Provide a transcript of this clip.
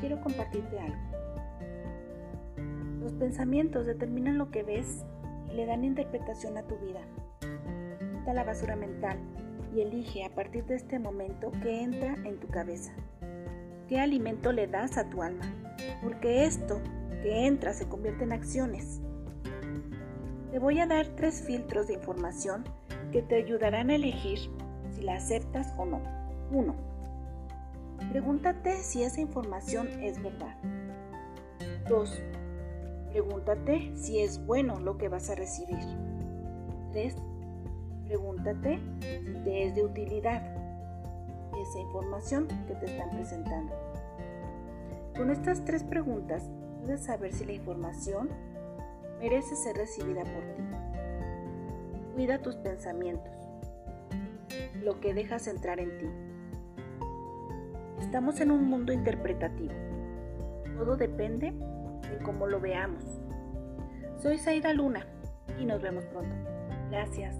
quiero compartirte algo. Los pensamientos determinan lo que ves y le dan interpretación a tu vida. Quita la basura mental y elige a partir de este momento qué entra en tu cabeza. ¿Qué alimento le das a tu alma? Porque esto que entra se convierte en acciones. Te voy a dar tres filtros de información que te ayudarán a elegir si la aceptas o no. 1. Pregúntate si esa información es verdad. 2. Pregúntate si es bueno lo que vas a recibir. 3. Pregúntate si te es de utilidad esa información que te están presentando. Con estas tres preguntas puedes saber si la información merece ser recibida por ti. Cuida tus pensamientos, lo que dejas entrar en ti. Estamos en un mundo interpretativo. Todo depende de cómo lo veamos. Soy Saida Luna y nos vemos pronto. Gracias.